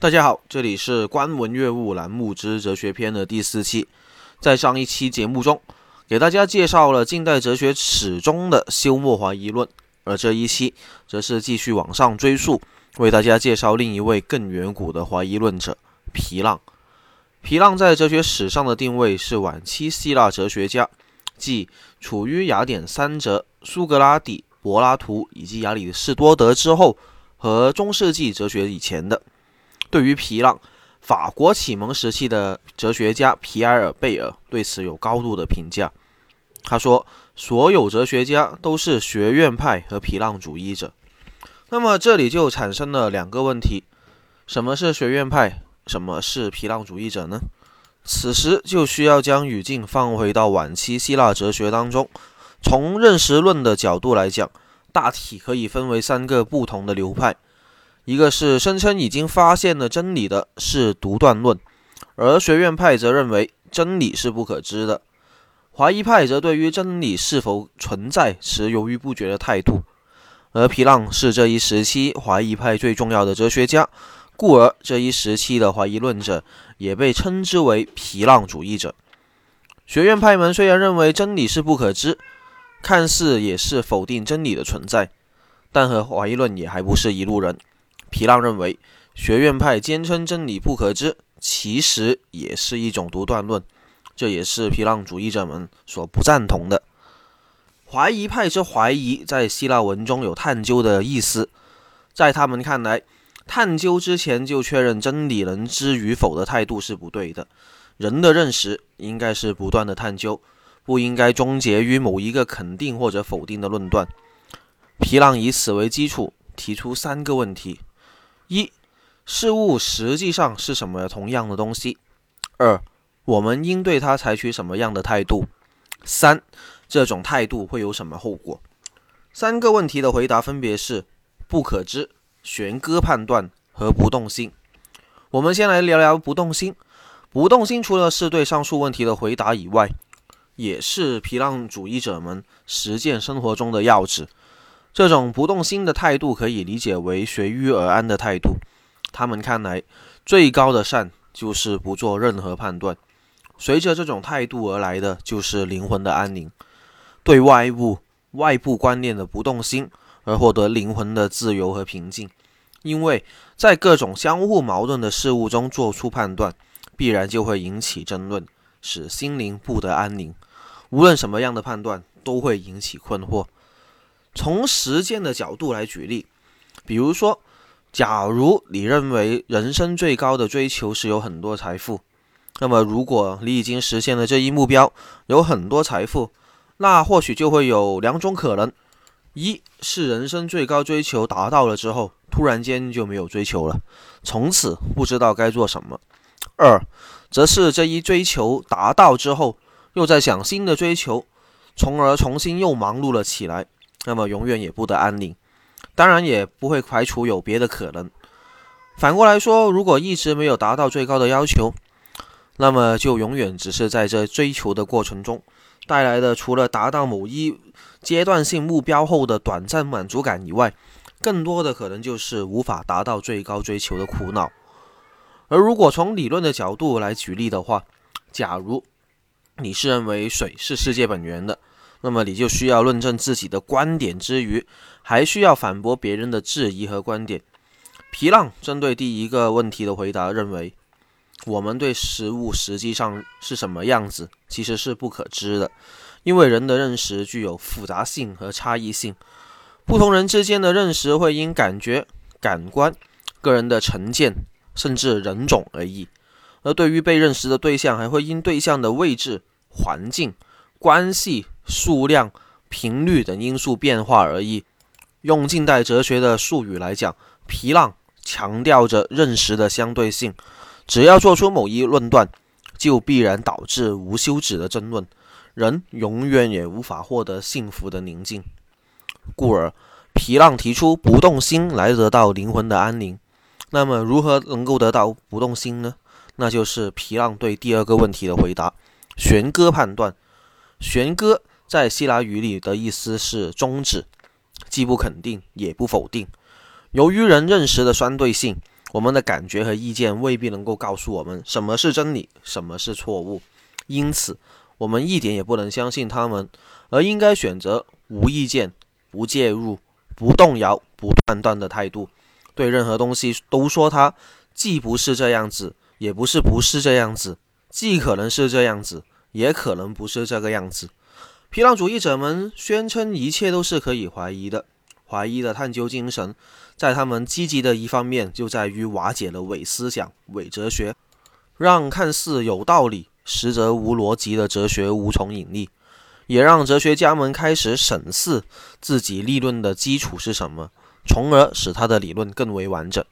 大家好，这里是观文阅物栏目之哲学篇的第四期。在上一期节目中，给大家介绍了近代哲学史中的休谟怀疑论，而这一期则是继续往上追溯，为大家介绍另一位更远古的怀疑论者——皮浪。皮浪在哲学史上的定位是晚期希腊哲学家，即处于雅典三哲苏格拉底。柏拉图以及亚里士多德之后和中世纪哲学以前的，对于皮浪，法国启蒙时期的哲学家皮埃尔·贝尔对此有高度的评价。他说：“所有哲学家都是学院派和皮浪主义者。”那么这里就产生了两个问题：什么是学院派？什么是皮浪主义者呢？此时就需要将语境放回到晚期希腊哲学当中。从认识论的角度来讲，大体可以分为三个不同的流派。一个是声称已经发现了真理的，是独断论，而学院派则认为真理是不可知的。怀疑派则对于真理是否存在持犹豫不决的态度。而皮浪是这一时期怀疑派最重要的哲学家，故而这一时期的怀疑论者也被称之为皮浪主义者。学院派们虽然认为真理是不可知，看似也是否定真理的存在，但和怀疑论也还不是一路人。皮浪认为，学院派坚称真理不可知，其实也是一种独断论，这也是皮浪主义者们所不赞同的。怀疑派之怀疑，在希腊文中有探究的意思，在他们看来，探究之前就确认真理能知与否的态度是不对的。人的认识应该是不断的探究。不应该终结于某一个肯定或者否定的论断。皮浪以此为基础，提出三个问题：一、事物实际上是什么同样的东西？二、我们应对它采取什么样的态度？三、这种态度会有什么后果？三个问题的回答分别是：不可知、悬搁判断和不动心。我们先来聊聊不动心。不动心除了是对上述问题的回答以外，也是皮浪主义者们实践生活中的要旨。这种不动心的态度可以理解为随遇而安的态度。他们看来，最高的善就是不做任何判断。随着这种态度而来的，就是灵魂的安宁。对外物、外部观念的不动心，而获得灵魂的自由和平静。因为在各种相互矛盾的事物中做出判断，必然就会引起争论，使心灵不得安宁。无论什么样的判断都会引起困惑。从实践的角度来举例，比如说，假如你认为人生最高的追求是有很多财富，那么如果你已经实现了这一目标，有很多财富，那或许就会有两种可能：一是人生最高追求达到了之后，突然间就没有追求了，从此不知道该做什么；二则是这一追求达到之后。又在想新的追求，从而重新又忙碌了起来，那么永远也不得安宁。当然也不会排除有别的可能。反过来说，如果一直没有达到最高的要求，那么就永远只是在这追求的过程中带来的，除了达到某一阶段性目标后的短暂满足感以外，更多的可能就是无法达到最高追求的苦恼。而如果从理论的角度来举例的话，假如你是认为水是世界本源的，那么你就需要论证自己的观点之余，还需要反驳别人的质疑和观点。皮浪针对第一个问题的回答认为，我们对食物实际上是什么样子，其实是不可知的，因为人的认识具有复杂性和差异性，不同人之间的认识会因感觉、感官、个人的成见，甚至人种而异。而对于被认识的对象，还会因对象的位置。环境、关系、数量、频率等因素变化而已。用近代哲学的术语来讲，皮浪强调着认识的相对性。只要做出某一论断，就必然导致无休止的争论，人永远也无法获得幸福的宁静。故而，皮浪提出不动心来得到灵魂的安宁。那么，如何能够得到不动心呢？那就是皮浪对第二个问题的回答。悬搁判断，悬搁在希腊语里的意思是终止，既不肯定也不否定。由于人认识的相对性，我们的感觉和意见未必能够告诉我们什么是真理，什么是错误。因此，我们一点也不能相信他们，而应该选择无意见、不介入、不动摇、不判断的态度。对任何东西都说它既不是这样子，也不是不是这样子，既可能是这样子，也可能不是这个样子。皮浪主义者们宣称一切都是可以怀疑的。怀疑的探究精神，在他们积极的一方面，就在于瓦解了伪思想、伪哲学，让看似有道理、实则无逻辑的哲学无从引力，也让哲学家们开始审视自己立论的基础是什么，从而使他的理论更为完整。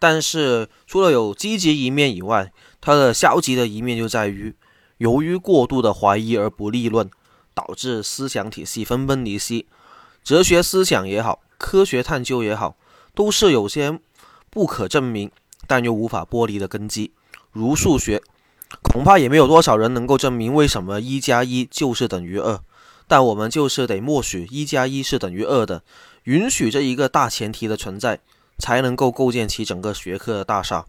但是，除了有积极一面以外，他的消极的一面就在于，由于过度的怀疑而不立论，导致思想体系分崩离析。哲学思想也好，科学探究也好，都是有些不可证明但又无法剥离的根基。如数学，恐怕也没有多少人能够证明为什么一加一就是等于二。但我们就是得默许一加一是等于二的，允许这一个大前提的存在，才能够构建起整个学科的大厦。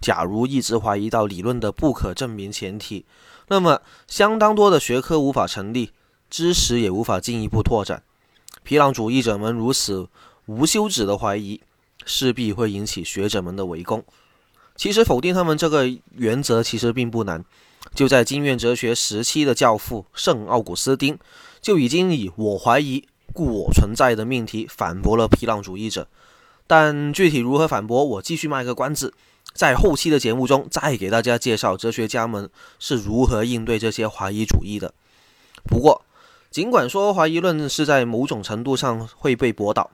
假如一直怀疑到理论的不可证明前提，那么相当多的学科无法成立，知识也无法进一步拓展。皮浪主义者们如此无休止的怀疑，势必会引起学者们的围攻。其实否定他们这个原则其实并不难，就在经验哲学时期的教父圣奥古斯丁就已经以“我怀疑，故我存在”的命题反驳了皮浪主义者。但具体如何反驳，我继续卖个关子，在后期的节目中再给大家介绍哲学家们是如何应对这些怀疑主义的。不过，尽管说怀疑论是在某种程度上会被驳倒，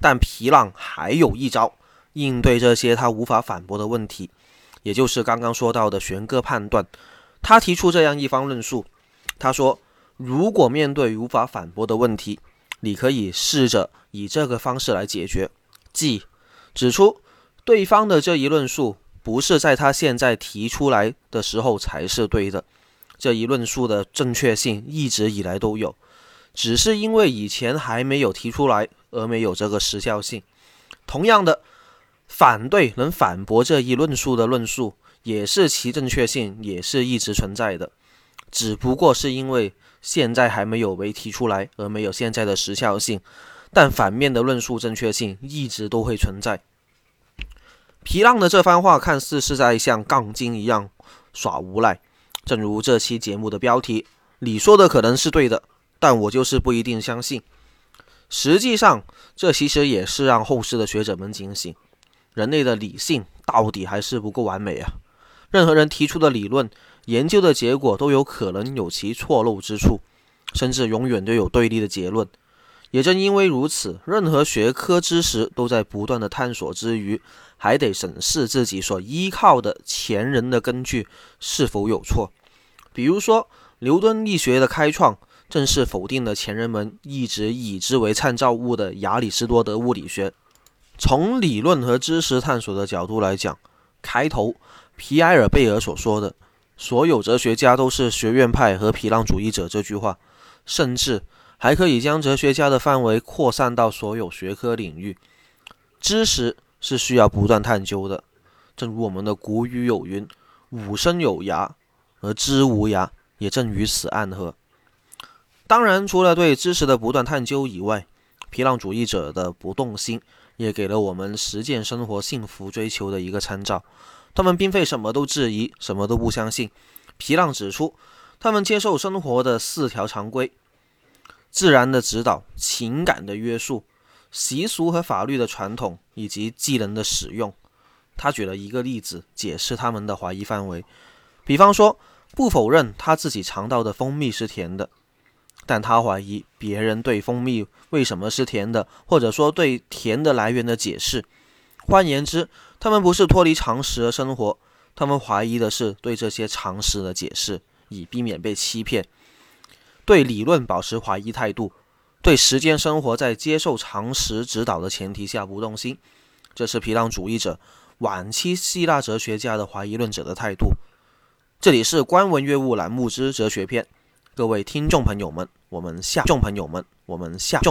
但皮浪还有一招应对这些他无法反驳的问题，也就是刚刚说到的悬搁判断。他提出这样一方论述：他说，如果面对无法反驳的问题，你可以试着以这个方式来解决，即指出对方的这一论述不是在他现在提出来的时候才是对的。这一论述的正确性一直以来都有，只是因为以前还没有提出来而没有这个时效性。同样的，反对能反驳这一论述的论述，也是其正确性也是一直存在的，只不过是因为现在还没有被提出来而没有现在的时效性。但反面的论述正确性一直都会存在。皮浪的这番话看似是在像杠精一样耍无赖。正如这期节目的标题，你说的可能是对的，但我就是不一定相信。实际上，这其实也是让后世的学者们警醒：人类的理性到底还是不够完美啊！任何人提出的理论、研究的结果都有可能有其错漏之处，甚至永远都有对立的结论。也正因为如此，任何学科知识都在不断的探索之余。还得审视自己所依靠的前人的根据是否有错。比如说，牛顿力学的开创正是否定了前人们一直以之为参照物的亚里士多德物理学。从理论和知识探索的角度来讲，开头皮埃尔贝尔所说的“所有哲学家都是学院派和皮浪主义者”这句话，甚至还可以将哲学家的范围扩散到所有学科领域。知识。是需要不断探究的，正如我们的古语有云：“吾生有涯，而知无涯。”也正于此暗合。当然，除了对知识的不断探究以外，皮浪主义者的不动心也给了我们实践生活幸福追求的一个参照。他们并非什么都质疑，什么都不相信。皮浪指出，他们接受生活的四条常规：自然的指导，情感的约束。习俗和法律的传统以及技能的使用，他举了一个例子解释他们的怀疑范围。比方说，不否认他自己尝到的蜂蜜是甜的，但他怀疑别人对蜂蜜为什么是甜的，或者说对甜的来源的解释。换言之，他们不是脱离常识而生活，他们怀疑的是对这些常识的解释，以避免被欺骗。对理论保持怀疑态度。对时间生活在接受常识指导的前提下不动心，这是皮浪主义者晚期希腊哲学家的怀疑论者的态度。这里是观文阅物栏目之哲学篇，各位听众朋友们，我们下众朋友们，我们下众。